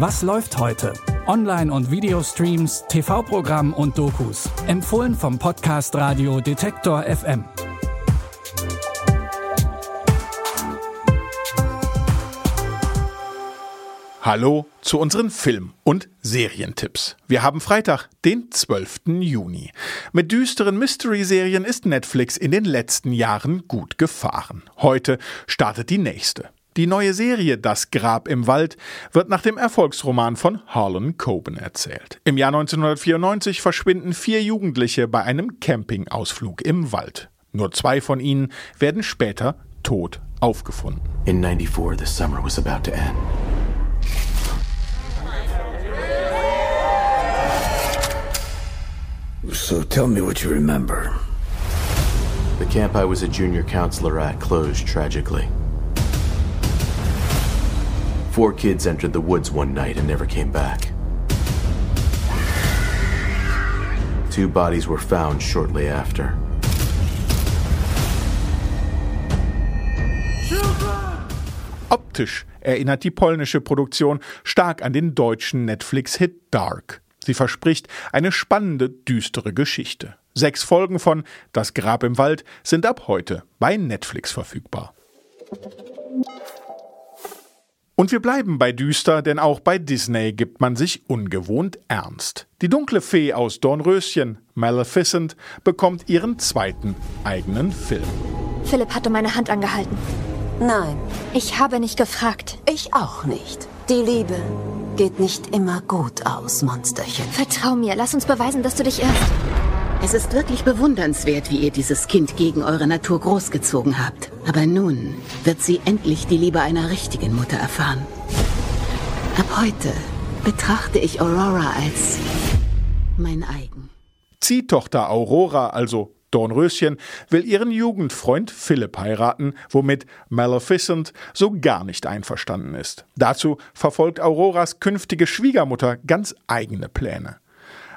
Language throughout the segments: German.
Was läuft heute? Online- und Videostreams, TV-Programm und Dokus. Empfohlen vom Podcast Radio Detektor FM. Hallo zu unseren Film- und Serientipps. Wir haben Freitag, den 12. Juni. Mit düsteren Mystery-Serien ist Netflix in den letzten Jahren gut gefahren. Heute startet die nächste. Die neue Serie Das Grab im Wald wird nach dem Erfolgsroman von Harlan Coben erzählt. Im Jahr 1994 verschwinden vier Jugendliche bei einem Campingausflug im Wald. Nur zwei von ihnen werden später tot aufgefunden. In 94, the summer was about to end. So tell me what you remember. The camp I was a junior counselor at closed tragically. Four kids entered the woods one night and never came back. Two bodies were found shortly after. Optisch erinnert die polnische Produktion stark an den deutschen Netflix-Hit Dark. Sie verspricht eine spannende, düstere Geschichte. Sechs Folgen von Das Grab im Wald sind ab heute bei Netflix verfügbar. Und wir bleiben bei düster, denn auch bei Disney gibt man sich ungewohnt ernst. Die dunkle Fee aus Dornröschen, Maleficent, bekommt ihren zweiten eigenen Film. Philipp hat um meine Hand angehalten. Nein, Ich habe nicht gefragt. ich auch nicht. Die Liebe geht nicht immer gut aus, Monsterchen. Vertrau mir, lass uns beweisen, dass du dich irrst. Es ist wirklich bewundernswert, wie ihr dieses Kind gegen eure Natur großgezogen habt. Aber nun wird sie endlich die Liebe einer richtigen Mutter erfahren. Ab heute betrachte ich Aurora als mein eigen. Ziehtochter Aurora, also Dornröschen, will ihren Jugendfreund Philipp heiraten, womit Maleficent so gar nicht einverstanden ist. Dazu verfolgt Auroras künftige Schwiegermutter ganz eigene Pläne.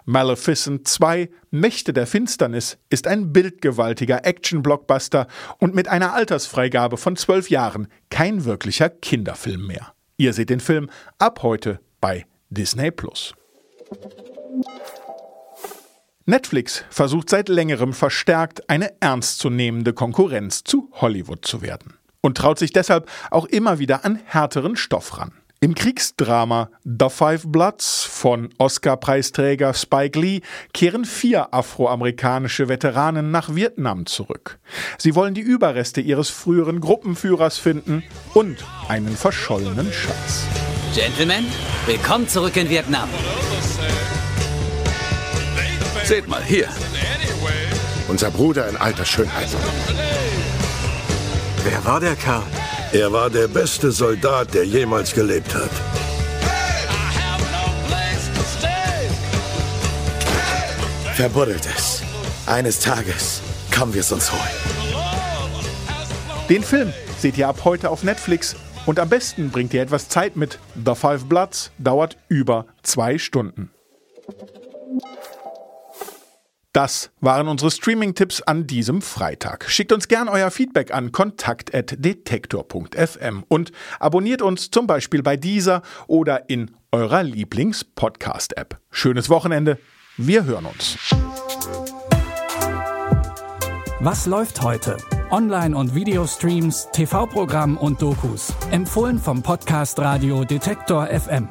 Maleficent 2 Mächte der Finsternis ist ein bildgewaltiger Action-Blockbuster und mit einer Altersfreigabe von zwölf Jahren kein wirklicher Kinderfilm mehr. Ihr seht den Film ab heute bei Disney Plus. Netflix versucht seit längerem verstärkt eine ernstzunehmende Konkurrenz zu Hollywood zu werden und traut sich deshalb auch immer wieder an härteren Stoff ran. Im Kriegsdrama The Five Bloods von Oscar-Preisträger Spike Lee kehren vier afroamerikanische Veteranen nach Vietnam zurück. Sie wollen die Überreste ihres früheren Gruppenführers finden und einen verschollenen Schatz. Gentlemen, willkommen zurück in Vietnam. Seht mal hier. Unser Bruder in alter Schönheit. Wer war der Kerl? Er war der beste Soldat, der jemals gelebt hat. Verbuddelt es. Eines Tages kommen wir es uns holen. Den Film seht ihr ab heute auf Netflix und am besten bringt ihr etwas Zeit mit. The Five Bloods dauert über zwei Stunden. Das waren unsere Streaming-Tipps an diesem Freitag. Schickt uns gern euer Feedback an kontakt.detektor.fm und abonniert uns zum Beispiel bei dieser oder in eurer Lieblings-Podcast-App. Schönes Wochenende. Wir hören uns. Was läuft heute? Online- und Videostreams, TV-Programm und Dokus. Empfohlen vom Podcast Radio Detektor FM.